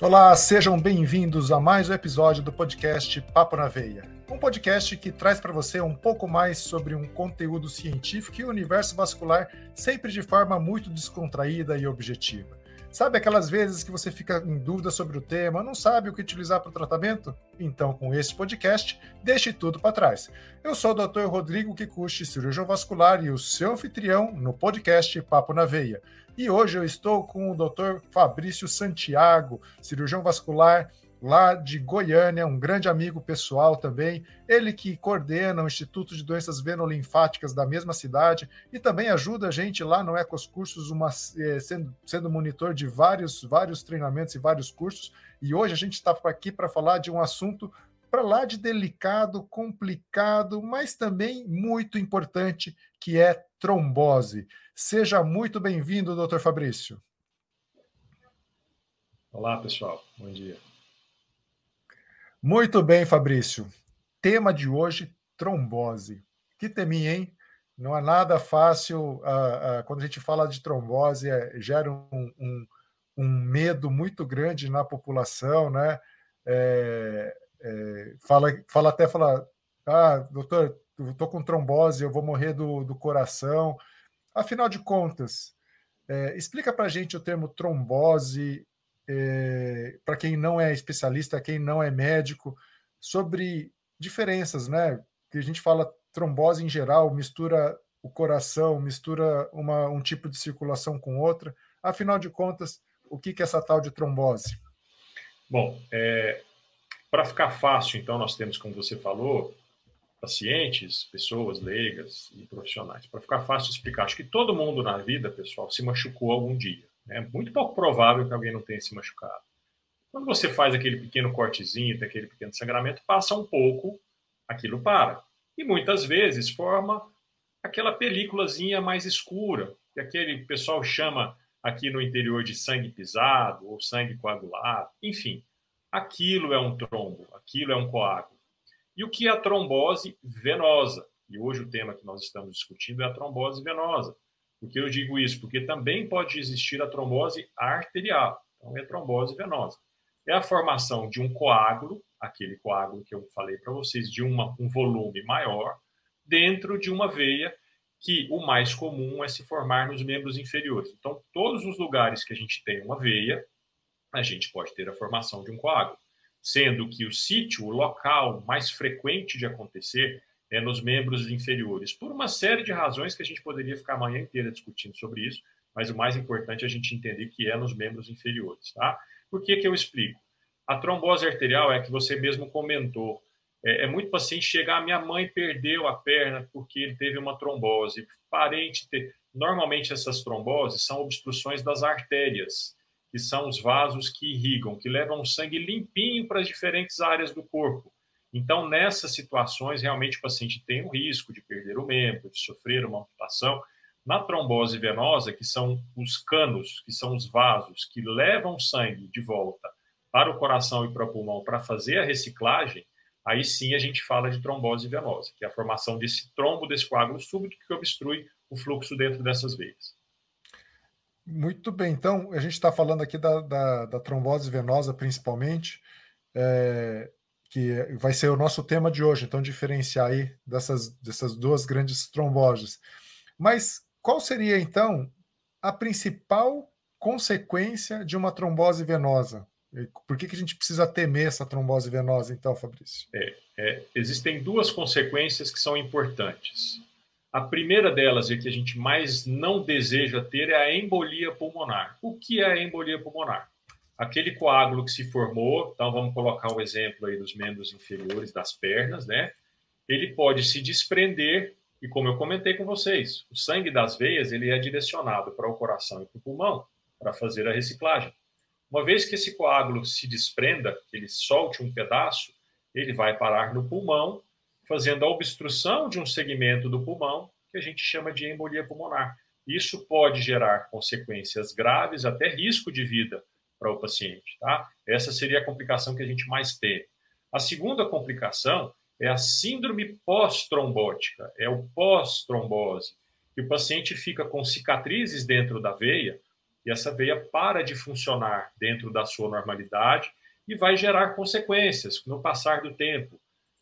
Olá, sejam bem-vindos a mais um episódio do podcast Papo na Veia. Um podcast que traz para você um pouco mais sobre um conteúdo científico e o universo vascular, sempre de forma muito descontraída e objetiva. Sabe aquelas vezes que você fica em dúvida sobre o tema, não sabe o que utilizar para o tratamento? Então, com este podcast, deixe tudo para trás. Eu sou o Dr. Rodrigo Kikuchi, cirurgião vascular e o seu anfitrião no podcast Papo na Veia. E hoje eu estou com o Dr. Fabrício Santiago, cirurgião vascular lá de Goiânia, um grande amigo pessoal também, ele que coordena o Instituto de Doenças Venolinfáticas da mesma cidade e também ajuda a gente lá no Ecos Cursos, uma, eh, sendo, sendo monitor de vários, vários treinamentos e vários cursos. E hoje a gente está aqui para falar de um assunto para lá de delicado, complicado, mas também muito importante, que é trombose. Seja muito bem-vindo, doutor Fabrício. Olá, pessoal. Bom dia. Muito bem, Fabrício. Tema de hoje: trombose. Que teminha, hein? Não é nada fácil. Uh, uh, quando a gente fala de trombose, é, gera um, um, um, medo muito grande na população, né? É, é, fala, fala até fala, ah, doutor, estou com trombose, eu vou morrer do, do coração. Afinal de contas, é, explica para gente o termo trombose, é, para quem não é especialista, quem não é médico, sobre diferenças, né? Que a gente fala trombose em geral, mistura o coração, mistura uma, um tipo de circulação com outra. Afinal de contas, o que, que é essa tal de trombose? Bom, é, para ficar fácil, então, nós temos, como você falou, pacientes, pessoas leigas e profissionais. Para ficar fácil explicar, acho que todo mundo na vida, pessoal, se machucou algum dia. É muito pouco provável que alguém não tenha se machucado. Quando você faz aquele pequeno cortezinho, aquele pequeno sangramento, passa um pouco, aquilo para. E muitas vezes forma aquela películazinha mais escura, que aquele pessoal chama aqui no interior de sangue pisado ou sangue coagulado. Enfim, aquilo é um trombo, aquilo é um coágulo. E o que é a trombose venosa? E hoje o tema que nós estamos discutindo é a trombose venosa. Por que eu digo isso? Porque também pode existir a trombose arterial, então é trombose venosa. É a formação de um coágulo, aquele coágulo que eu falei para vocês, de uma, um volume maior, dentro de uma veia, que o mais comum é se formar nos membros inferiores. Então, todos os lugares que a gente tem uma veia, a gente pode ter a formação de um coágulo. Sendo que o sítio, o local mais frequente de acontecer, é, nos membros inferiores, por uma série de razões que a gente poderia ficar a manhã inteira discutindo sobre isso, mas o mais importante é a gente entender que é nos membros inferiores, tá? Por que, que eu explico? A trombose arterial é que você mesmo comentou. É, é muito paciente chegar, minha mãe perdeu a perna porque ele teve uma trombose. Parente ter. Normalmente essas tromboses são obstruções das artérias, que são os vasos que irrigam, que levam sangue limpinho para as diferentes áreas do corpo. Então, nessas situações, realmente o paciente tem o risco de perder o membro, de sofrer uma amputação. Na trombose venosa, que são os canos, que são os vasos que levam sangue de volta para o coração e para o pulmão para fazer a reciclagem, aí sim a gente fala de trombose venosa, que é a formação desse trombo, desse coágulo súbito que obstrui o fluxo dentro dessas veias. Muito bem, então a gente está falando aqui da, da, da, trombose venosa principalmente. É, que vai ser o nosso tema de hoje, então diferenciar aí dessas, dessas duas grandes tromboses. Mas qual seria então a principal consequência de uma trombose venosa? Por que, que a gente precisa temer essa trombose venosa, então, Fabrício? É, é, existem duas consequências que são importantes. A primeira delas, e que a gente mais não deseja ter, é a embolia pulmonar. O que é a embolia pulmonar? Aquele coágulo que se formou, então vamos colocar um exemplo aí dos membros inferiores das pernas, né? Ele pode se desprender e como eu comentei com vocês, o sangue das veias ele é direcionado para o coração e para o pulmão para fazer a reciclagem. Uma vez que esse coágulo se desprenda, ele solte um pedaço, ele vai parar no pulmão, fazendo a obstrução de um segmento do pulmão que a gente chama de embolia pulmonar. Isso pode gerar consequências graves, até risco de vida para o paciente. Tá? Essa seria a complicação que a gente mais tem. A segunda complicação é a síndrome pós-trombótica, é o pós-trombose, que o paciente fica com cicatrizes dentro da veia, e essa veia para de funcionar dentro da sua normalidade e vai gerar consequências no passar do tempo.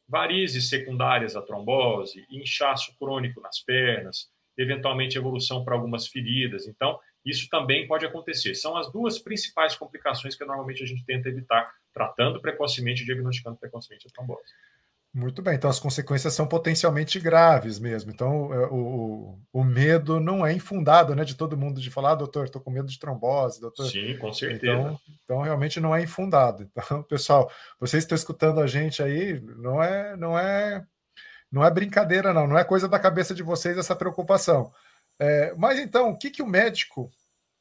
Varizes secundárias à trombose, inchaço crônico nas pernas, eventualmente evolução para algumas feridas. Então, isso também pode acontecer. São as duas principais complicações que normalmente a gente tenta evitar, tratando precocemente e diagnosticando precocemente a trombose. Muito bem, então as consequências são potencialmente graves mesmo. Então é, o, o medo não é infundado, né, de todo mundo de falar, ah, doutor, estou com medo de trombose, doutor. Sim, com certeza. Então, então realmente não é infundado. Então, pessoal, vocês estão escutando a gente aí, não é, não é, não é brincadeira, não, não é coisa da cabeça de vocês essa preocupação. É, mas então, o que, que o médico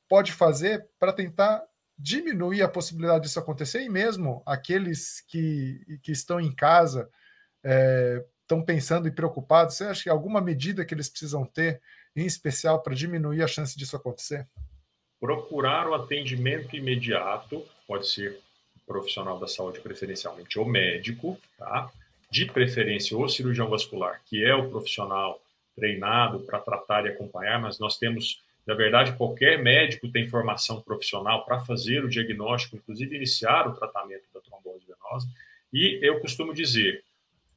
pode fazer para tentar diminuir a possibilidade disso acontecer e mesmo aqueles que, que estão em casa estão é, pensando e preocupados? Você acha que alguma medida que eles precisam ter, em especial, para diminuir a chance disso acontecer? Procurar o atendimento imediato, pode ser profissional da saúde, preferencialmente o médico, tá? de preferência o cirurgião vascular, que é o profissional treinado para tratar e acompanhar, mas nós temos, na verdade, qualquer médico tem formação profissional para fazer o diagnóstico, inclusive iniciar o tratamento da trombose venosa. E eu costumo dizer,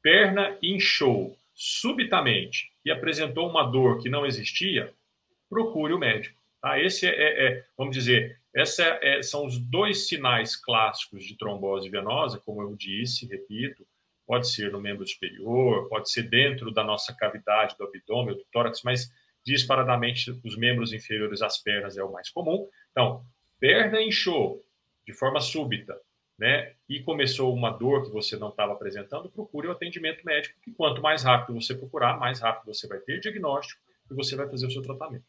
perna inchou subitamente e apresentou uma dor que não existia, procure o médico. Tá? Esse é, é, é vamos dizer, esses é, são os dois sinais clássicos de trombose venosa, como eu disse, repito, pode ser no membro superior, pode ser dentro da nossa cavidade do abdômen, do tórax, mas disparadamente os membros inferiores às pernas é o mais comum. Então, perna inchou de forma súbita, né, e começou uma dor que você não estava apresentando, procure o atendimento médico, que quanto mais rápido você procurar, mais rápido você vai ter diagnóstico e você vai fazer o seu tratamento.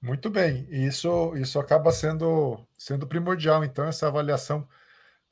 Muito bem, isso isso acaba sendo sendo primordial, então essa avaliação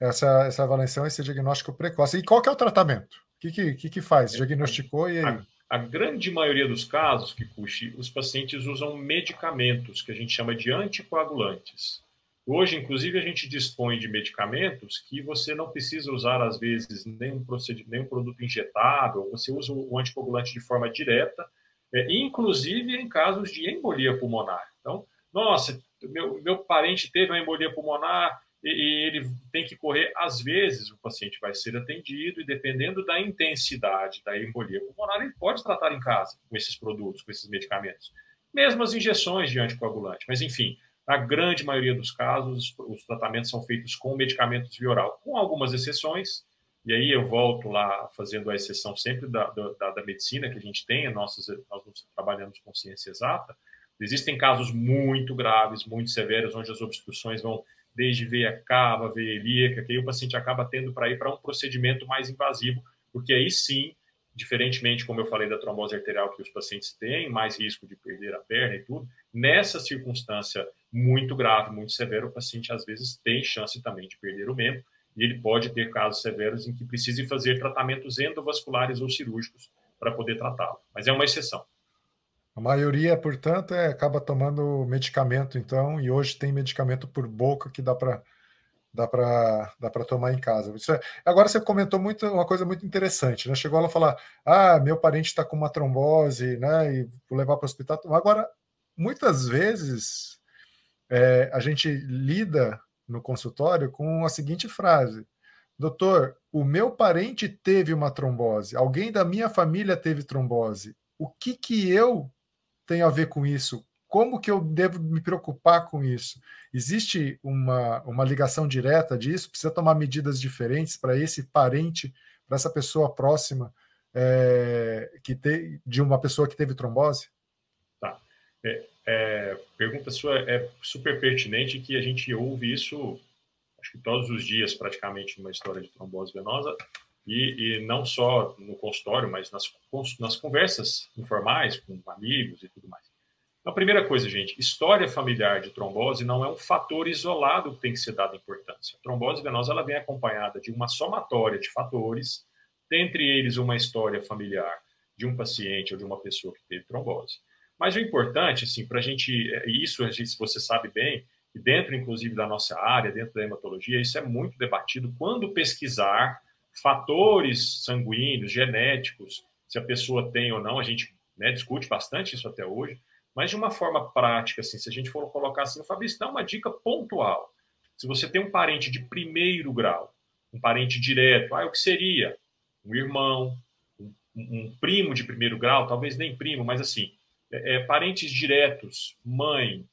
essa, essa avaliação, esse diagnóstico precoce. E qual que é o tratamento? O que, que, que faz? Diagnosticou e aí? A, a grande maioria dos casos, que puxe, os pacientes usam medicamentos que a gente chama de anticoagulantes. Hoje, inclusive, a gente dispõe de medicamentos que você não precisa usar, às vezes, nenhum, nenhum produto injetável, você usa o anticoagulante de forma direta, é, inclusive em casos de embolia pulmonar. Então, nossa, meu, meu parente teve uma embolia pulmonar, e ele tem que correr. Às vezes, o paciente vai ser atendido e, dependendo da intensidade da embolia pulmonar, ele pode tratar em casa com esses produtos, com esses medicamentos. Mesmo as injeções de anticoagulante. Mas, enfim, na grande maioria dos casos, os tratamentos são feitos com medicamentos via oral, com algumas exceções. E aí eu volto lá fazendo a exceção sempre da, da, da medicina que a gente tem, nós, nós trabalhamos com ciência exata. Existem casos muito graves, muito severos, onde as obstruções vão desde veia cava, veia ilíaca, que aí o paciente acaba tendo para ir para um procedimento mais invasivo, porque aí sim, diferentemente, como eu falei da trombose arterial, que os pacientes têm mais risco de perder a perna e tudo, nessa circunstância muito grave, muito severa, o paciente às vezes tem chance também de perder o membro, e ele pode ter casos severos em que precise fazer tratamentos endovasculares ou cirúrgicos para poder tratá-lo, mas é uma exceção. A maioria, portanto, é, acaba tomando medicamento, então, e hoje tem medicamento por boca que dá para dá para dá para tomar em casa. É, agora você comentou muito uma coisa muito interessante, né? Chegou ela a falar: "Ah, meu parente está com uma trombose, né, e vou levar para o hospital". Agora, muitas vezes é, a gente lida no consultório com a seguinte frase: "Doutor, o meu parente teve uma trombose, alguém da minha família teve trombose. O que que eu tem a ver com isso? Como que eu devo me preocupar com isso? Existe uma, uma ligação direta disso? Precisa tomar medidas diferentes para esse parente, para essa pessoa próxima é, que te, de uma pessoa que teve trombose? Tá. É, é, pergunta sua é super pertinente que a gente ouve isso acho que todos os dias praticamente numa história de trombose venosa e, e, não só no consultório, mas nas, nas conversas informais com amigos e tudo mais. Então, a primeira coisa, gente, história familiar de trombose não é um fator isolado que tem que ser dado importância. A trombose venosa ela vem acompanhada de uma somatória de fatores, dentre eles uma história familiar de um paciente ou de uma pessoa que teve trombose. Mas o importante, assim, para a gente, isso a gente, você sabe bem, e dentro, inclusive, da nossa área, dentro da hematologia, isso é muito debatido quando pesquisar fatores sanguíneos, genéticos, se a pessoa tem ou não, a gente né, discute bastante isso até hoje, Mas de uma forma prática, assim, se a gente for colocar assim, Fabrício, dá uma dica pontual. Se você tem um parente de primeiro grau, um parente direto, ah, o que seria? Um irmão, um, um primo de primeiro grau, talvez nem primo, mas assim, é, é, parentes diretos, mãe,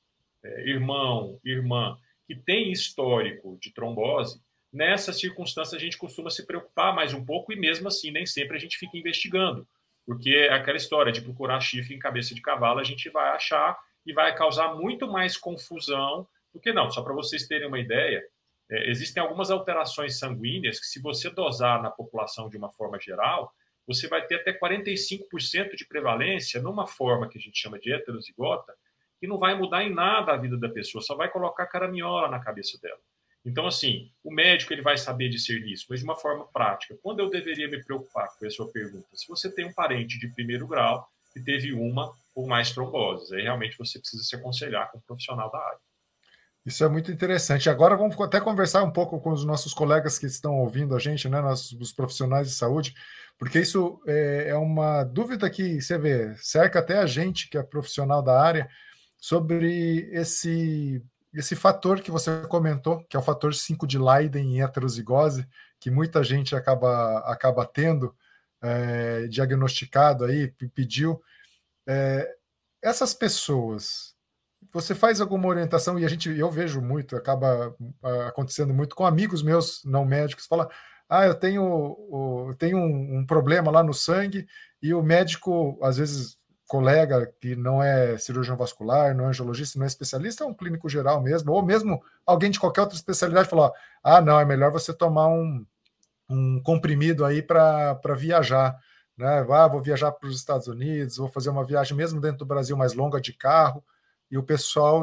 é, irmão, irmã, que tem histórico de trombose, nessa circunstância a gente costuma se preocupar mais um pouco e mesmo assim nem sempre a gente fica investigando. Porque é aquela história de procurar chifre em cabeça de cavalo, a gente vai achar e vai causar muito mais confusão do que não. Só para vocês terem uma ideia, é, existem algumas alterações sanguíneas que, se você dosar na população de uma forma geral, você vai ter até 45% de prevalência numa forma que a gente chama de heterozigota, que não vai mudar em nada a vida da pessoa, só vai colocar caraminhola na cabeça dela. Então, assim, o médico ele vai saber discernir isso, mas de uma forma prática. Quando eu deveria me preocupar com a sua pergunta? Se você tem um parente de primeiro grau que teve uma ou mais tromboses, aí realmente você precisa se aconselhar com um profissional da área. Isso é muito interessante. Agora vamos até conversar um pouco com os nossos colegas que estão ouvindo a gente, né, os profissionais de saúde, porque isso é, é uma dúvida que você vê, cerca até a gente que é profissional da área, sobre esse esse fator que você comentou, que é o fator 5 de Leiden em heterozigose, que muita gente acaba, acaba tendo, é, diagnosticado aí, pediu. É, essas pessoas, você faz alguma orientação, e a gente, eu vejo muito, acaba acontecendo muito com amigos meus não médicos, fala, ah, eu tenho, eu tenho um, um problema lá no sangue, e o médico, às vezes, colega que não é cirurgião vascular, não é angiologista, não é especialista, é um clínico geral mesmo, ou mesmo alguém de qualquer outra especialidade falou: ah, não, é melhor você tomar um, um comprimido aí para viajar. Né? Ah, vou viajar para os Estados Unidos, vou fazer uma viagem mesmo dentro do Brasil mais longa de carro, e o pessoal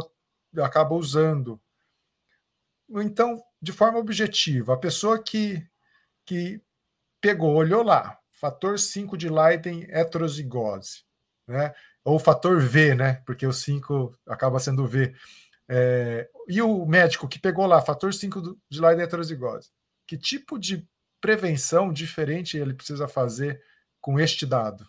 acaba usando. Então, de forma objetiva, a pessoa que, que pegou, olhou lá, fator 5 de Leiden heterozigose, né? Ou o fator V, né? Porque o 5 acaba sendo V. É, e o médico que pegou lá, fator 5 de Leiden heterozigose, que tipo de prevenção diferente ele precisa fazer com este dado?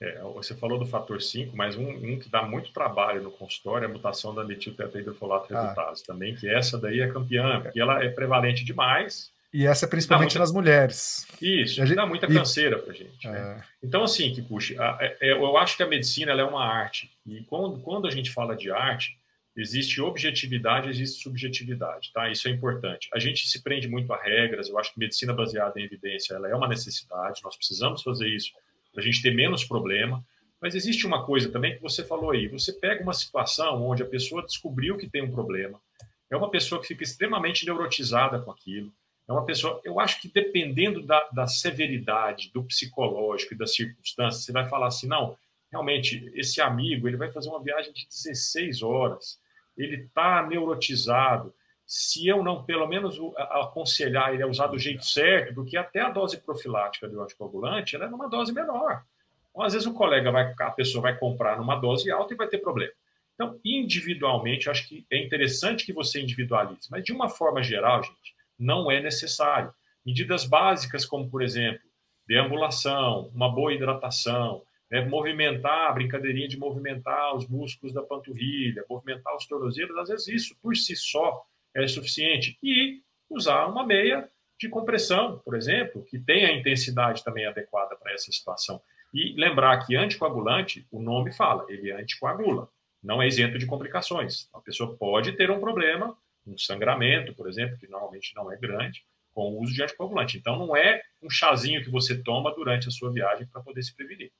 É, você falou do fator 5, mas um, um, que dá muito trabalho no consultório é a mutação da metiltetrahidrofolato redutase ah. também, que essa daí é campeã, porque ela é prevalente demais e essa é principalmente muita... nas mulheres. Isso, gente... dá muita canseira para gente. Né? É... Então, assim, que puxa, é, é, eu acho que a medicina é uma arte. E quando, quando a gente fala de arte, existe objetividade, existe subjetividade, tá? Isso é importante. A gente se prende muito a regras. Eu acho que medicina baseada em evidência ela é uma necessidade. Nós precisamos fazer isso para a gente ter menos problema. Mas existe uma coisa também que você falou aí. Você pega uma situação onde a pessoa descobriu que tem um problema, é uma pessoa que fica extremamente neurotizada com aquilo é uma pessoa, eu acho que dependendo da, da severidade, do psicológico e das circunstâncias, você vai falar assim, não, realmente, esse amigo, ele vai fazer uma viagem de 16 horas, ele está neurotizado, se eu não, pelo menos, aconselhar ele a usar do jeito certo, porque até a dose profilática do anticoagulante, ela é numa dose menor. Então, às vezes o colega vai, a pessoa vai comprar numa dose alta e vai ter problema. Então, individualmente, eu acho que é interessante que você individualize, mas de uma forma geral, gente, não é necessário. Medidas básicas, como, por exemplo, deambulação, uma boa hidratação, né, movimentar, a brincadeirinha de movimentar os músculos da panturrilha, movimentar os tornozelos, às vezes isso por si só é suficiente. E usar uma meia de compressão, por exemplo, que tem a intensidade também adequada para essa situação. E lembrar que anticoagulante, o nome fala, ele anticoagula, não é isento de complicações. A pessoa pode ter um problema um sangramento, por exemplo, que normalmente não é grande, com o uso de anticoagulante. Então, não é um chazinho que você toma durante a sua viagem para poder se prevenir.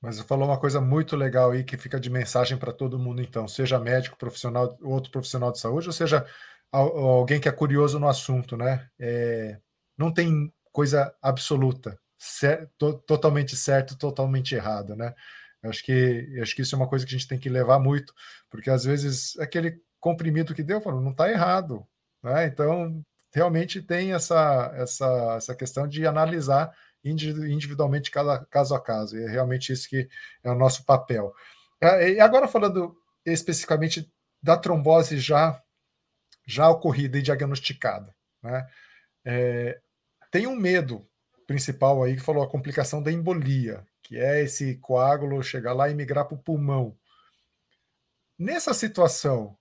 Mas você falou uma coisa muito legal aí que fica de mensagem para todo mundo, então, seja médico, profissional, outro profissional de saúde, ou seja alguém que é curioso no assunto, né? É, não tem coisa absoluta, cer to totalmente certo, totalmente errado, né? Acho que acho que isso é uma coisa que a gente tem que levar muito, porque às vezes aquele comprimido que deu, falou, não está errado. Né? Então, realmente tem essa, essa, essa questão de analisar individualmente cada caso a caso. E é realmente isso que é o nosso papel. É, e agora falando especificamente da trombose já já ocorrida e diagnosticada, né? É, tem um medo principal aí que falou a complicação da embolia, que é esse coágulo chegar lá e migrar para o pulmão. nessa situação,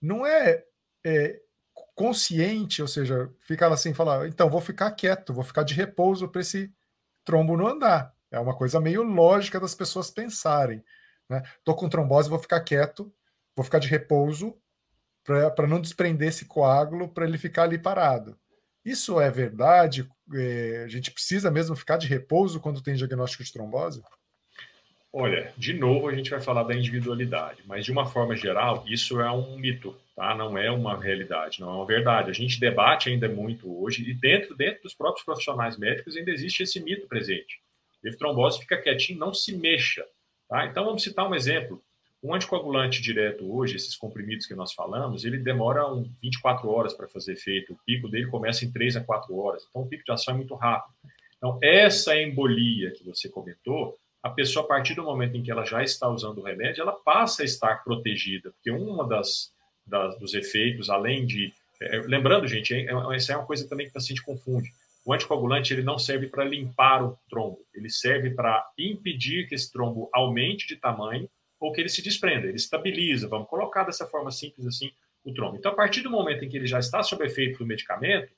não é, é consciente, ou seja, ficar assim, falar, então vou ficar quieto, vou ficar de repouso para esse trombo não andar. É uma coisa meio lógica das pessoas pensarem. Né? Tô com trombose, vou ficar quieto, vou ficar de repouso para não desprender esse coágulo, para ele ficar ali parado. Isso é verdade? É, a gente precisa mesmo ficar de repouso quando tem diagnóstico de trombose? Olha, de novo a gente vai falar da individualidade, mas de uma forma geral, isso é um mito, tá? Não é uma realidade, não é uma verdade. A gente debate ainda muito hoje e dentro, dentro dos próprios profissionais médicos ainda existe esse mito presente. Teve trombose, fica quietinho, não se mexa, tá? Então vamos citar um exemplo. Um anticoagulante direto hoje, esses comprimidos que nós falamos, ele demora um 24 horas para fazer efeito. O pico dele começa em 3 a 4 horas. Então o pico de ação é muito rápido. Então essa embolia que você comentou, a pessoa, a partir do momento em que ela já está usando o remédio, ela passa a estar protegida, porque uma das, das dos efeitos, além de. É, lembrando, gente, é, é, essa é uma coisa também que o paciente confunde. O anticoagulante ele não serve para limpar o trombo, ele serve para impedir que esse trombo aumente de tamanho ou que ele se desprenda, ele estabiliza, vamos colocar dessa forma simples assim, o trombo. Então, a partir do momento em que ele já está sob efeito do medicamento,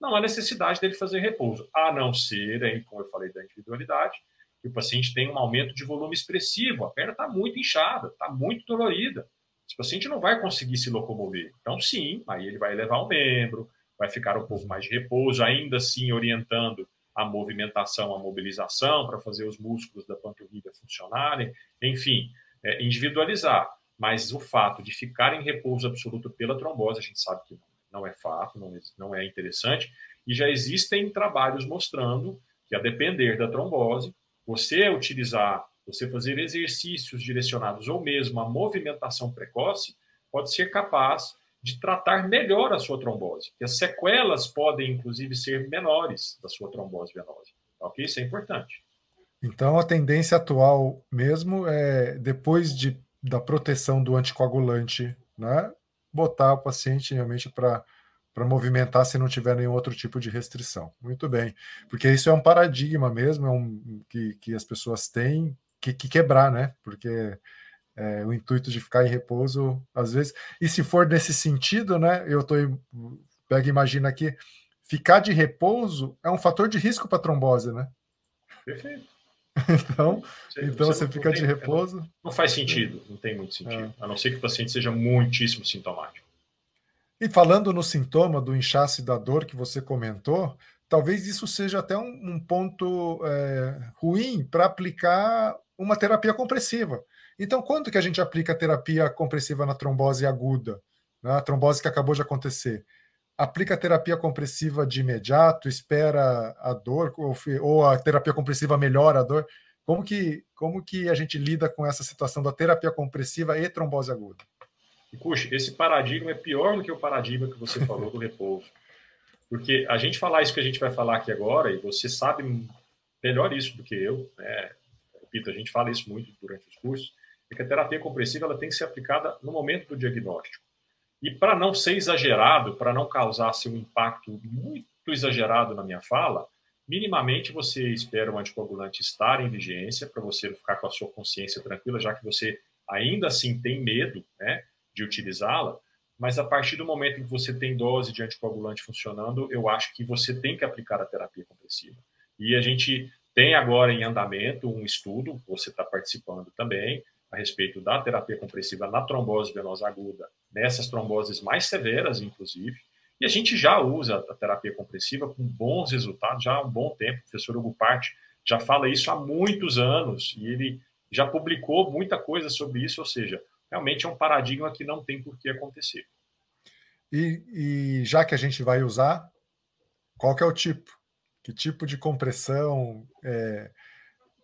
não há necessidade dele fazer repouso, a não ser, como eu falei da individualidade, que o paciente tem um aumento de volume expressivo, a perna está muito inchada, está muito dolorida. Esse paciente não vai conseguir se locomover. Então, sim, aí ele vai elevar o membro, vai ficar um pouco mais de repouso, ainda assim orientando a movimentação, a mobilização, para fazer os músculos da panturrilha funcionarem, enfim, é, individualizar. Mas o fato de ficar em repouso absoluto pela trombose, a gente sabe que não é fato, não é, não é interessante, e já existem trabalhos mostrando que, a depender da trombose, você utilizar, você fazer exercícios direcionados ou mesmo a movimentação precoce, pode ser capaz de tratar melhor a sua trombose, que as sequelas podem, inclusive, ser menores da sua trombose venosa. Ok? Isso é importante. Então, a tendência atual mesmo é, depois de, da proteção do anticoagulante, né, botar o paciente realmente para para movimentar se não tiver nenhum outro tipo de restrição. Muito bem, porque isso é um paradigma mesmo, é um, que, que as pessoas têm que, que quebrar, né? Porque é, o intuito de ficar em repouso, às vezes, e se for nesse sentido, né? Eu tô pega imagina aqui, ficar de repouso é um fator de risco para trombose, né? Perfeito. Então, você, então você, você fica tem, de repouso. Não, não, faz sentido, não tem muito sentido, é. a não ser que o paciente seja muitíssimo sintomático. E falando no sintoma do inchaço e da dor que você comentou, talvez isso seja até um, um ponto é, ruim para aplicar uma terapia compressiva. Então, quando que a gente aplica a terapia compressiva na trombose aguda, né, a trombose que acabou de acontecer? Aplica a terapia compressiva de imediato, espera a dor, ou, ou a terapia compressiva melhora a dor? Como que, como que a gente lida com essa situação da terapia compressiva e trombose aguda? Puxa, esse paradigma é pior do que o paradigma que você falou do repouso. Porque a gente falar isso que a gente vai falar aqui agora, e você sabe melhor isso do que eu, né? repito, a gente fala isso muito durante os cursos, é que a terapia compressiva ela tem que ser aplicada no momento do diagnóstico. E para não ser exagerado, para não causar assim, um impacto muito exagerado na minha fala, minimamente você espera o anticoagulante estar em vigência para você ficar com a sua consciência tranquila, já que você ainda assim tem medo, né? De utilizá-la, mas a partir do momento em que você tem dose de anticoagulante funcionando, eu acho que você tem que aplicar a terapia compressiva. E a gente tem agora em andamento um estudo, você está participando também, a respeito da terapia compressiva na trombose venosa aguda, nessas tromboses mais severas, inclusive. E a gente já usa a terapia compressiva com bons resultados já há um bom tempo. O professor Hugo Parte já fala isso há muitos anos e ele já publicou muita coisa sobre isso, ou seja, realmente é um paradigma que não tem por que acontecer. E, e já que a gente vai usar, qual que é o tipo? Que tipo de compressão? É,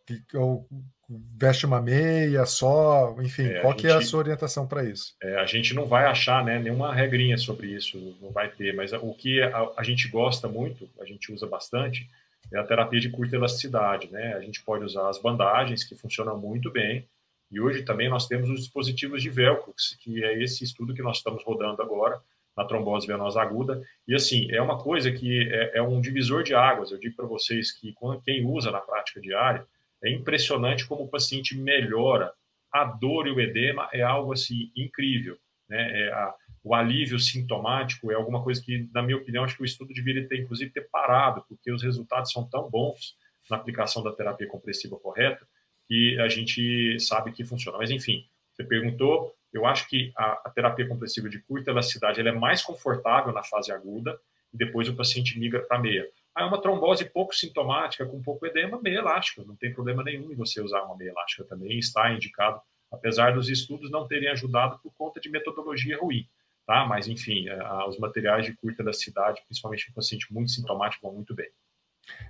que, ou veste uma meia só? Enfim, é, qual gente, é a sua orientação para isso? É, a gente não vai achar né, nenhuma regrinha sobre isso, não vai ter, mas o que a, a gente gosta muito, a gente usa bastante, é a terapia de curta elasticidade. Né? A gente pode usar as bandagens, que funcionam muito bem, e hoje também nós temos os dispositivos de velcro, que é esse estudo que nós estamos rodando agora na trombose venosa aguda. E assim, é uma coisa que é, é um divisor de águas. Eu digo para vocês que quem usa na prática diária, é impressionante como o paciente melhora a dor e o edema é algo assim incrível, né? É a, o alívio sintomático é alguma coisa que, na minha opinião, acho que o estudo deveria ter, inclusive, ter parado, porque os resultados são tão bons na aplicação da terapia compressiva correta que a gente sabe que funciona. Mas, enfim, você perguntou, eu acho que a, a terapia compressiva de curta elasticidade ela é mais confortável na fase aguda e depois o paciente migra para meia. Aí uma trombose pouco sintomática, com pouco edema, meia elástica. Não tem problema nenhum em você usar uma meia elástica também, está indicado, apesar dos estudos não terem ajudado por conta de metodologia ruim. Tá? Mas, enfim, é, os materiais de curta elasticidade, principalmente em paciente muito sintomático, vão muito bem.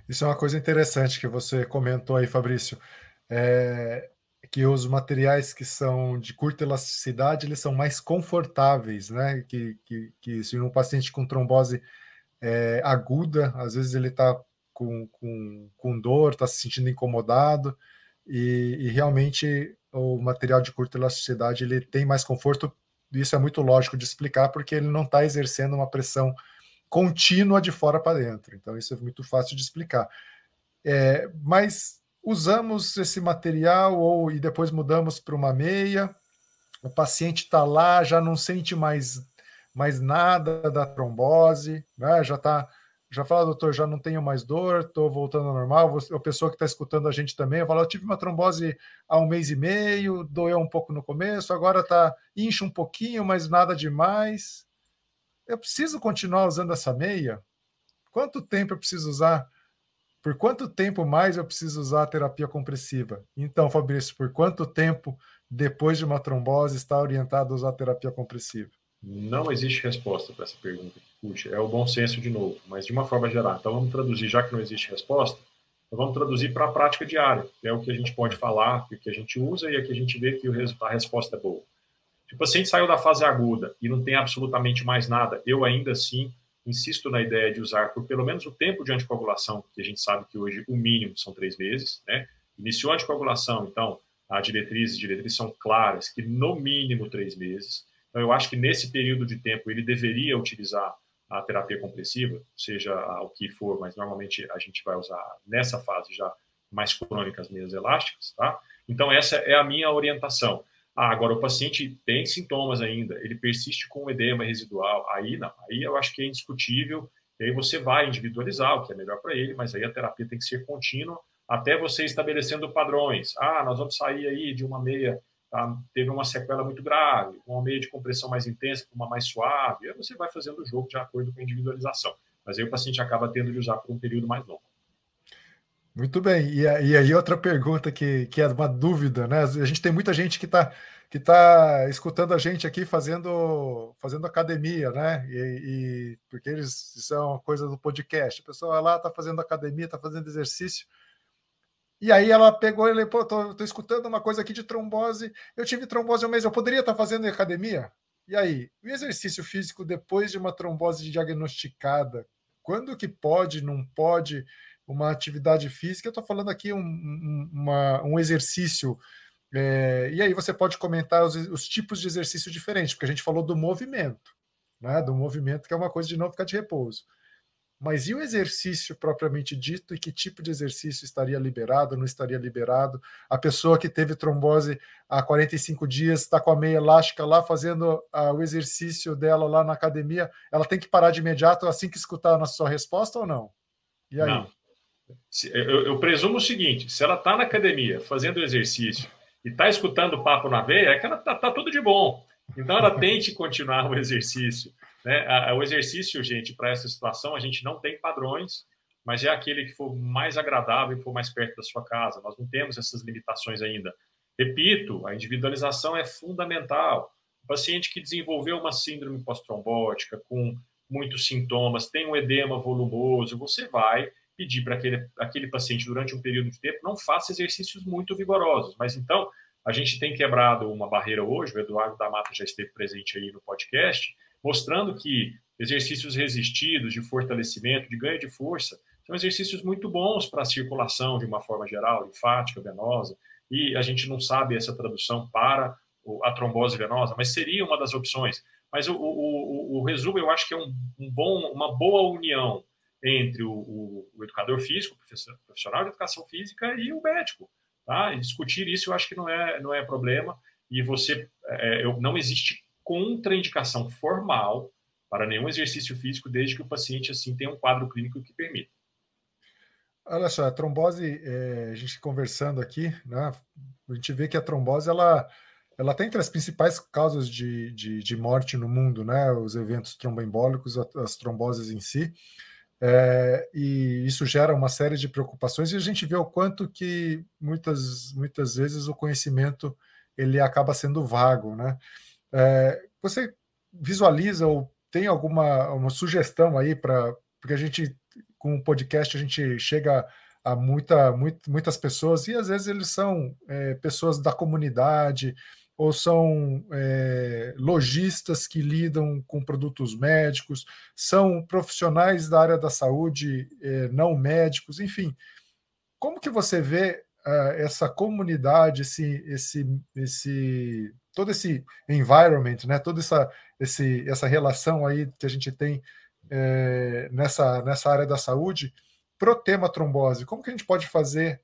Isso é uma coisa interessante que você comentou aí, Fabrício. É, que os materiais que são de curta elasticidade eles são mais confortáveis, né? Que, que, que se um paciente com trombose é, aguda, às vezes ele está com, com, com dor, está se sentindo incomodado, e, e, realmente o material de curta elasticidade ele tem mais conforto. Isso é muito lógico de explicar, porque ele não está exercendo uma pressão contínua de fora para dentro. Então, isso é muito fácil de explicar. É, mas usamos esse material ou e depois mudamos para uma meia. O paciente está lá, já não sente mais mais nada da trombose, né? já está, já fala, doutor, já não tenho mais dor, estou voltando ao normal. A pessoa que está escutando a gente também, fala, eu tive uma trombose há um mês e meio, doeu um pouco no começo, agora tá incha um pouquinho, mas nada demais. Eu preciso continuar usando essa meia? Quanto tempo eu preciso usar? Por quanto tempo mais eu preciso usar a terapia compressiva? Então, Fabrício, por quanto tempo depois de uma trombose está orientado a usar a terapia compressiva? Não existe resposta para essa pergunta. Puxa, é o bom senso de novo, mas de uma forma geral. Então vamos traduzir, já que não existe resposta, vamos traduzir para a prática diária, que é o que a gente pode falar, o que a gente usa e é que a gente vê que a resposta é boa. Se o paciente saiu da fase aguda e não tem absolutamente mais nada, eu ainda assim insisto na ideia de usar por pelo menos o tempo de anticoagulação, que a gente sabe que hoje o mínimo são três meses, né? Iniciou a anticoagulação, então, as diretrizes, diretrizes são claras, que no mínimo três meses. Então, eu acho que nesse período de tempo ele deveria utilizar a terapia compressiva, seja o que for, mas normalmente a gente vai usar nessa fase já mais crônicas meias elásticas, tá? Então, essa é a minha orientação. Ah, agora o paciente tem sintomas ainda, ele persiste com edema residual, aí não, aí eu acho que é indiscutível, e aí você vai individualizar o que é melhor para ele, mas aí a terapia tem que ser contínua até você estabelecendo padrões. Ah, nós vamos sair aí de uma meia tá? teve uma sequela muito grave, uma meia de compressão mais intensa uma mais suave, aí você vai fazendo o jogo de acordo com a individualização. Mas aí o paciente acaba tendo de usar por um período mais longo. Muito bem. E, e aí outra pergunta que, que é uma dúvida, né? A gente tem muita gente que está que tá escutando a gente aqui fazendo, fazendo academia, né? E, e porque eles isso é uma coisa do podcast. A pessoa lá está fazendo academia, está fazendo exercício, e aí ela pegou e pô, tô, tô, escutando uma coisa aqui de trombose. Eu tive trombose um mês, eu poderia estar fazendo academia? E aí, o exercício físico depois de uma trombose diagnosticada, quando que pode, não pode, uma atividade física? Eu estou falando aqui um, um, uma, um exercício. É, e aí você pode comentar os, os tipos de exercício diferentes, porque a gente falou do movimento, né? Do movimento, que é uma coisa de não ficar de repouso. Mas e o exercício propriamente dito? E que tipo de exercício estaria liberado, não estaria liberado? A pessoa que teve trombose há 45 dias está com a meia elástica lá fazendo uh, o exercício dela lá na academia, ela tem que parar de imediato assim que escutar a sua resposta ou não? E aí? Não. Eu, eu presumo o seguinte: se ela está na academia fazendo exercício e está escutando papo na veia, é que ela está tá tudo de bom. Então ela tente continuar o exercício. Né? O exercício, gente, para essa situação, a gente não tem padrões, mas é aquele que for mais agradável e for mais perto da sua casa. Nós não temos essas limitações ainda. Repito, a individualização é fundamental. O paciente que desenvolveu uma síndrome pós-trombótica com muitos sintomas, tem um edema volumoso, você vai pedir para aquele, aquele paciente, durante um período de tempo, não faça exercícios muito vigorosos. Mas então, a gente tem quebrado uma barreira hoje, o Eduardo da Mata já esteve presente aí no podcast, mostrando que exercícios resistidos de fortalecimento, de ganho de força, são exercícios muito bons para a circulação de uma forma geral, linfática, venosa, e a gente não sabe essa tradução para a trombose venosa, mas seria uma das opções. Mas o, o, o, o resumo, eu acho que é um, um bom, uma boa união entre o, o, educador físico, profissional de educação física, e o médico. Tá? E discutir isso eu acho que não é, não é problema. E você, é, eu, não existe contraindicação formal para nenhum exercício físico, desde que o paciente assim tenha um quadro clínico que permita. Olha só, a trombose, é, a gente conversando aqui, né, a gente vê que a trombose ela, ela tem entre as principais causas de, de, de morte no mundo, né, os eventos tromboembólicos, as tromboses em si, é, e isso gera uma série de preocupações e a gente vê o quanto que muitas, muitas vezes o conhecimento ele acaba sendo vago, né? É, você visualiza ou tem alguma uma sugestão aí para porque a gente com o podcast a gente chega a muita, muito, muitas pessoas e às vezes eles são é, pessoas da comunidade ou são é, lojistas que lidam com produtos médicos, são profissionais da área da saúde, é, não médicos, enfim. Como que você vê uh, essa comunidade, esse, esse, esse, todo esse environment, né, toda essa, esse, essa relação aí que a gente tem é, nessa, nessa área da saúde pro tema trombose? Como que a gente pode fazer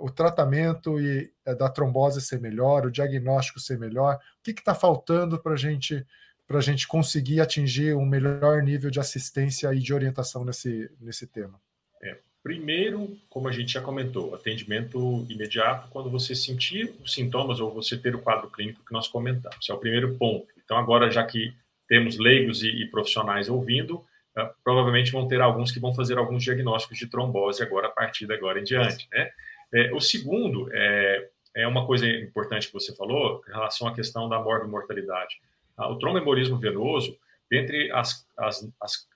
o tratamento e, uh, da trombose ser melhor, o diagnóstico ser melhor? O que está faltando para gente, a gente conseguir atingir um melhor nível de assistência e de orientação nesse, nesse tema? É, primeiro, como a gente já comentou, atendimento imediato quando você sentir os sintomas ou você ter o quadro clínico que nós comentamos. Esse é o primeiro ponto. Então, agora, já que temos leigos e, e profissionais ouvindo, uh, provavelmente vão ter alguns que vão fazer alguns diagnósticos de trombose agora, a partir de agora em diante. Né? É, o segundo é, é uma coisa importante que você falou em relação à questão da morbimortalidade. Uh, o tromboembolismo venoso, dentre as, as, as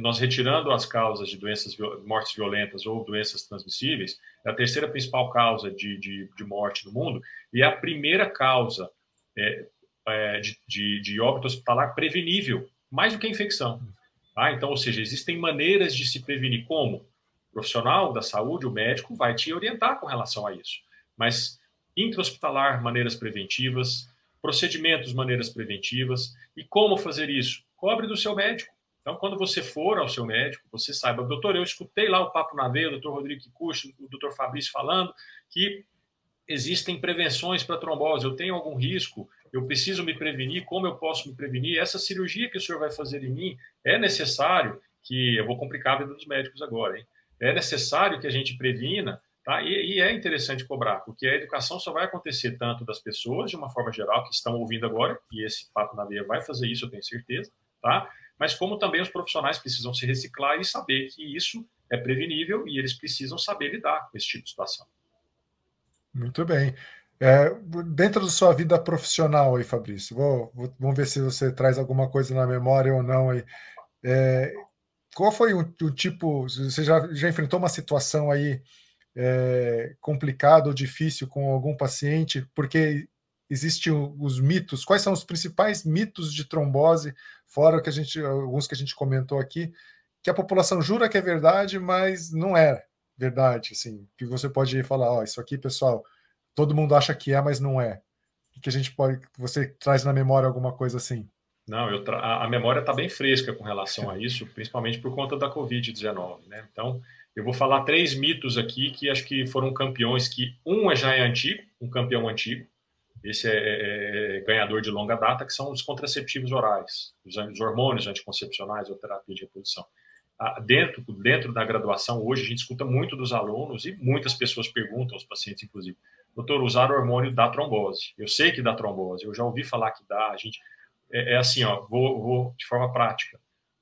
nós retirando as causas de doenças, mortes violentas ou doenças transmissíveis, é a terceira principal causa de, de, de morte no mundo e é a primeira causa é, é, de, de, de, óbito hospitalar prevenível, mais do que a infecção. Tá? Então, ou seja, existem maneiras de se prevenir. Como? O profissional da saúde, o médico, vai te orientar com relação a isso. Mas intra-hospitalar, maneiras preventivas, procedimentos, maneiras preventivas. E como fazer isso? Cobre do seu médico. Então, quando você for ao seu médico, você saiba, doutor, eu escutei lá o Papo na Veia, o doutor Rodrigo Kikuchi, o doutor Fabrício falando que existem prevenções para trombose, eu tenho algum risco, eu preciso me prevenir, como eu posso me prevenir? Essa cirurgia que o senhor vai fazer em mim, é necessário que, eu vou complicar a vida dos médicos agora, hein? É necessário que a gente previna, tá? E, e é interessante cobrar, porque a educação só vai acontecer tanto das pessoas, de uma forma geral, que estão ouvindo agora, e esse Papo na Veia vai fazer isso, eu tenho certeza, tá? Mas como também os profissionais precisam se reciclar e saber que isso é prevenível e eles precisam saber lidar com esse tipo de situação. Muito bem. É, dentro da sua vida profissional aí, Fabrício, vou, vou, vamos ver se você traz alguma coisa na memória ou não aí. É, qual foi o, o, tipo? Você já, já enfrentou uma situação aí é, complicada ou difícil com algum paciente? Porque existem os mitos. Quais são os principais mitos de trombose, fora que a gente, alguns que a gente comentou aqui, que a população jura que é verdade, mas não é verdade, assim, que você pode falar, ó, oh, isso aqui, pessoal, todo mundo acha que é, mas não é? O que a gente pode. Você traz na memória alguma coisa assim? Não, tra... a memória está bem fresca com relação a isso, principalmente por conta da Covid-19, né? Então, eu vou falar três mitos aqui que acho que foram campeões, que um já é antigo, um campeão antigo, esse é, é, é ganhador de longa data, que são os contraceptivos orais, os, os hormônios anticoncepcionais ou terapia de reprodução. Ah, dentro, dentro da graduação, hoje, a gente escuta muito dos alunos e muitas pessoas perguntam, os pacientes, inclusive, doutor, usar hormônio dá trombose. Eu sei que dá trombose, eu já ouvi falar que dá. A gente é, é assim, ó, vou, vou, de forma prática.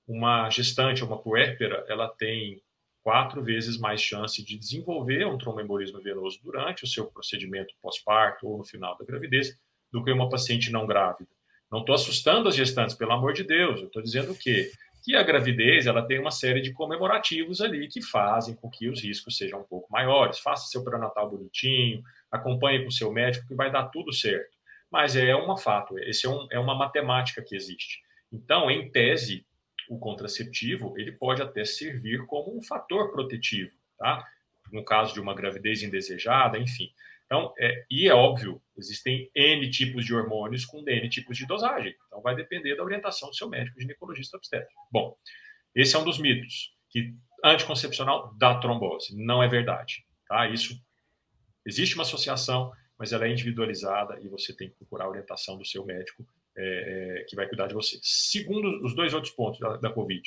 Uma gestante, uma puérpera, ela tem quatro vezes mais chance de desenvolver um tromboembolismo venoso durante o seu procedimento pós-parto ou no final da gravidez do que uma paciente não grávida. Não estou assustando as gestantes, pelo amor de Deus. Eu estou dizendo que que a gravidez ela tem uma série de comemorativos ali que fazem com que os riscos sejam um pouco maiores. Faça seu pré-natal bonitinho, acompanhe com seu médico que vai dar tudo certo. Mas é um fato, esse é, um, é uma matemática que existe. Então, em tese, o contraceptivo ele pode até servir como um fator protetivo, tá? No caso de uma gravidez indesejada, enfim. Então, é, e é óbvio, existem N tipos de hormônios com N tipos de dosagem. Então, vai depender da orientação do seu médico ginecologista obstétrico. Bom, esse é um dos mitos, que anticoncepcional dá trombose. Não é verdade, tá? Isso Existe uma associação, mas ela é individualizada e você tem que procurar a orientação do seu médico é, é, que vai cuidar de você. Segundo os dois outros pontos da, da Covid,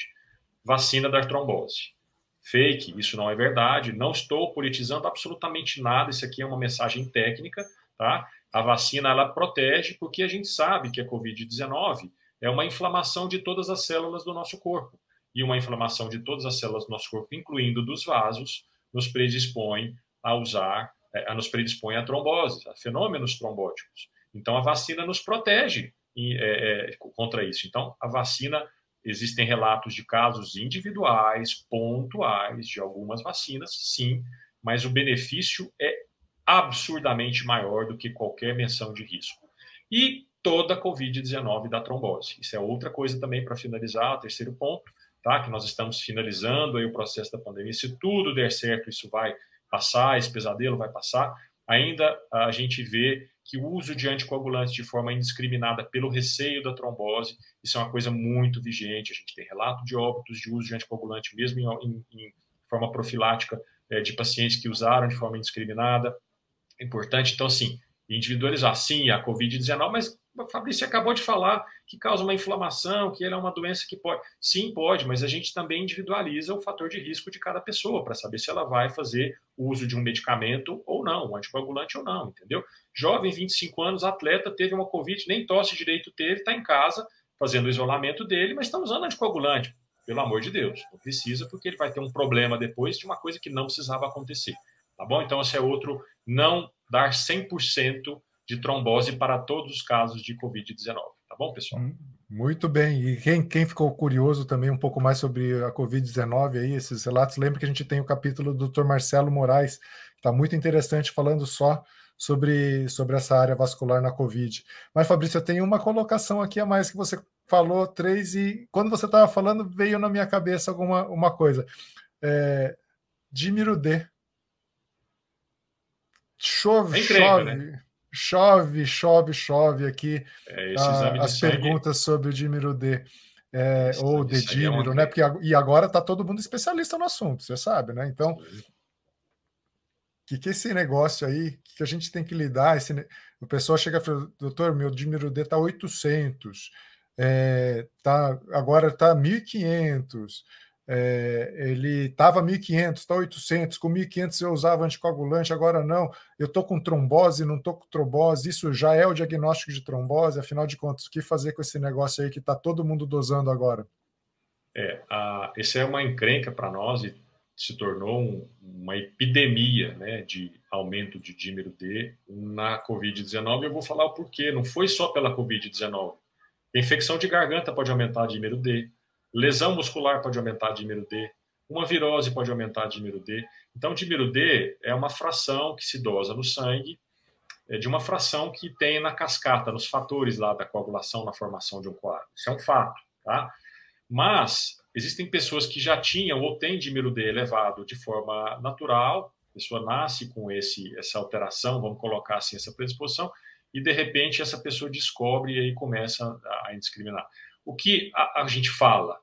vacina da trombose. Fake, isso não é verdade. Não estou politizando absolutamente nada. Isso aqui é uma mensagem técnica, tá? A vacina ela protege porque a gente sabe que a Covid-19 é uma inflamação de todas as células do nosso corpo. E uma inflamação de todas as células do nosso corpo, incluindo dos vasos, nos predispõe a usar, a nos predispõe a tromboses, a fenômenos trombóticos. Então, a vacina nos protege é, é, contra isso. Então, a vacina, existem relatos de casos individuais, pontuais, de algumas vacinas, sim, mas o benefício é absurdamente maior do que qualquer menção de risco. E toda a Covid-19 da trombose. Isso é outra coisa também para finalizar, o terceiro ponto, tá? Que nós estamos finalizando aí o processo da pandemia. Se tudo der certo, isso vai passar, esse pesadelo vai passar. Ainda a gente vê que o uso de anticoagulantes de forma indiscriminada pelo receio da trombose, isso é uma coisa muito vigente. A gente tem relato de óbitos de uso de anticoagulante, mesmo em, em, em forma profilática, é, de pacientes que usaram de forma indiscriminada. É importante, então, assim, individualizar, sim, a Covid-19, mas o Fabrício acabou de falar que causa uma inflamação, que ele é uma doença que pode. Sim, pode, mas a gente também individualiza o fator de risco de cada pessoa para saber se ela vai fazer uso de um medicamento ou não, um anticoagulante ou não, entendeu? Jovem, 25 anos, atleta, teve uma Covid, nem tosse direito teve, está em casa fazendo o isolamento dele, mas está usando anticoagulante. Pelo amor de Deus, não precisa, porque ele vai ter um problema depois de uma coisa que não precisava acontecer. Tá bom? Então, esse é outro, não dar 100% de trombose para todos os casos de Covid-19. Tá bom, pessoal? Hum, muito bem. E quem, quem ficou curioso também um pouco mais sobre a Covid-19 aí, esses relatos, lembra que a gente tem o capítulo do Dr. Marcelo Moraes, que está muito interessante, falando só sobre, sobre essa área vascular na Covid. Mas, Fabrício, eu tenho uma colocação aqui a mais que você falou, três, e quando você estava falando, veio na minha cabeça alguma uma coisa. É, Dimirude. Chove, é chove. Né? Chove, chove, chove aqui é, a, as perguntas sobre o Dímiro D. É, ou de Dímiro, é né? Porque, e agora está todo mundo especialista no assunto, você sabe, né? Então, que que esse negócio aí, que a gente tem que lidar, esse, o pessoal chega e fala, doutor, meu Dímiro D está 800, é, tá, agora está 1.500, é, ele estava 1.500, está 800, com 1.500 eu usava anticoagulante, agora não, eu estou com trombose, não estou com trombose, isso já é o diagnóstico de trombose, afinal de contas, o que fazer com esse negócio aí que está todo mundo dosando agora? É, a, esse é uma encrenca para nós e se tornou um, uma epidemia né, de aumento de dímero D na Covid-19. Eu vou falar o porquê, não foi só pela Covid-19. Infecção de garganta pode aumentar dímero D, Lesão muscular pode aumentar dímero D. Uma virose pode aumentar dímero D. Então, dímero D é uma fração que se dosa no sangue é de uma fração que tem na cascata, nos fatores lá da coagulação na formação de um coágulo. Isso é um fato, tá? Mas existem pessoas que já tinham ou têm dímero D elevado de forma natural, a pessoa nasce com esse essa alteração, vamos colocar assim, essa predisposição, e de repente essa pessoa descobre e aí começa a indiscriminar. O que a, a gente fala?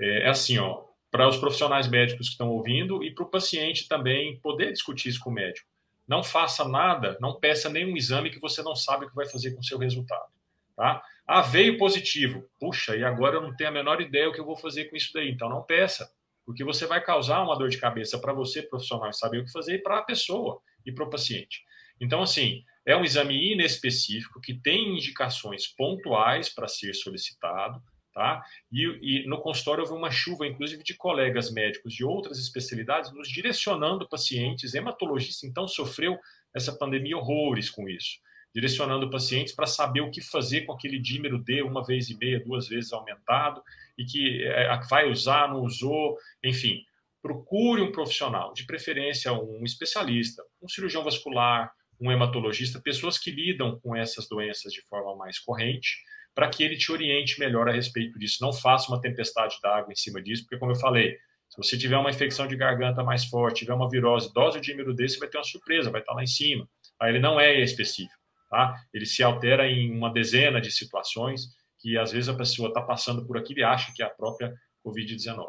É, é assim, ó, para os profissionais médicos que estão ouvindo e para o paciente também poder discutir isso com o médico. Não faça nada, não peça nenhum exame que você não sabe o que vai fazer com o seu resultado. Tá? Ah, veio positivo. Puxa, e agora eu não tenho a menor ideia o que eu vou fazer com isso daí. Então não peça, porque você vai causar uma dor de cabeça para você, profissional, saber o que fazer, e para a pessoa e para o paciente. Então, assim, é um exame inespecífico que tem indicações pontuais para ser solicitado, tá? E, e, no consultório houve uma chuva, inclusive, de colegas médicos de outras especialidades nos direcionando pacientes. Hematologista, então, sofreu essa pandemia horrores com isso, direcionando pacientes para saber o que fazer com aquele dímero D uma vez e meia, duas vezes aumentado, e que é, vai usar, não usou, enfim. Procure um profissional, de preferência um especialista, um cirurgião vascular, um hematologista, pessoas que lidam com essas doenças de forma mais corrente, para que ele te oriente melhor a respeito disso. Não faça uma tempestade d'água em cima disso, porque, como eu falei, se você tiver uma infecção de garganta mais forte, tiver uma virose, dose de dímero desse, vai ter uma surpresa, vai estar lá em cima. Aí ele não é específico, tá? Ele se altera em uma dezena de situações que, às vezes, a pessoa está passando por aquilo e acha que é a própria Covid-19.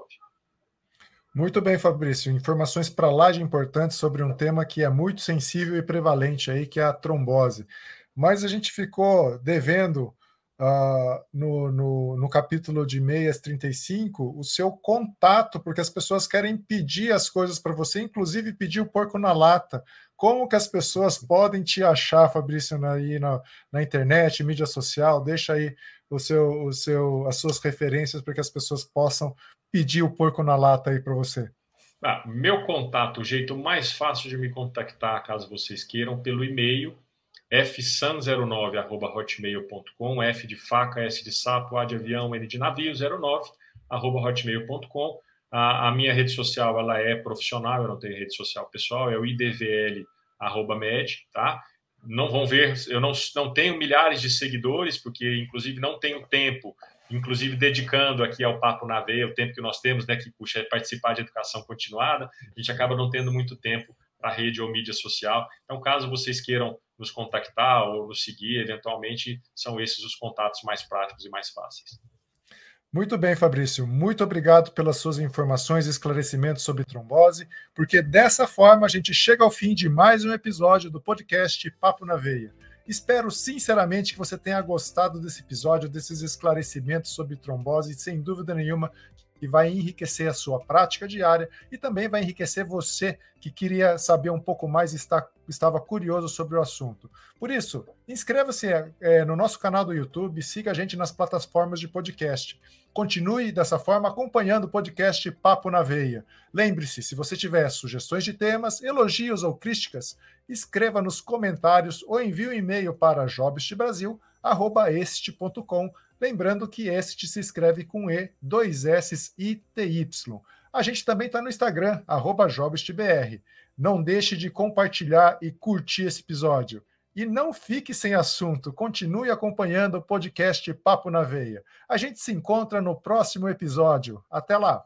Muito bem, Fabrício. Informações para lá de importantes sobre um tema que é muito sensível e prevalente aí, que é a trombose. Mas a gente ficou devendo uh, no, no, no, capítulo de meias 35 o seu contato, porque as pessoas querem pedir as coisas para você, inclusive pedir o porco na lata. Como que as pessoas podem te achar, Fabrício, na, na, na internet, mídia social? Deixa aí o seu, o seu, as suas referências para que as pessoas possam pedir o porco na lata aí para você. Ah, meu contato, o jeito mais fácil de me contactar, caso vocês queiram, pelo e-mail fsan09@hotmail.com, F de faca, S de sapo, A de avião, N de navio 09 hotmail.com. A, a, minha rede social ela é profissional, eu não tenho rede social pessoal, é o idvl med, tá? Não vão ver, eu não, não tenho milhares de seguidores, porque inclusive não tenho tempo, inclusive dedicando aqui ao Papo na Veia, o tempo que nós temos, né, que puxa é participar de educação continuada, a gente acaba não tendo muito tempo para rede ou mídia social. Então, caso vocês queiram nos contactar ou nos seguir, eventualmente são esses os contatos mais práticos e mais fáceis. Muito bem, Fabrício. Muito obrigado pelas suas informações e esclarecimentos sobre trombose, porque dessa forma a gente chega ao fim de mais um episódio do podcast Papo na Veia. Espero sinceramente que você tenha gostado desse episódio, desses esclarecimentos sobre trombose, sem dúvida nenhuma que vai enriquecer a sua prática diária e também vai enriquecer você que queria saber um pouco mais e está, estava curioso sobre o assunto. Por isso, inscreva-se é, no nosso canal do YouTube, siga a gente nas plataformas de podcast. Continue dessa forma acompanhando o podcast Papo na Veia. Lembre-se, se você tiver sugestões de temas, elogios ou críticas, escreva nos comentários ou envie um e-mail para jobstbrasil@este.com Lembrando que este se escreve com E, dois S e TY. A gente também está no Instagram, JobstBR. Não deixe de compartilhar e curtir esse episódio. E não fique sem assunto, continue acompanhando o podcast Papo na Veia. A gente se encontra no próximo episódio. Até lá!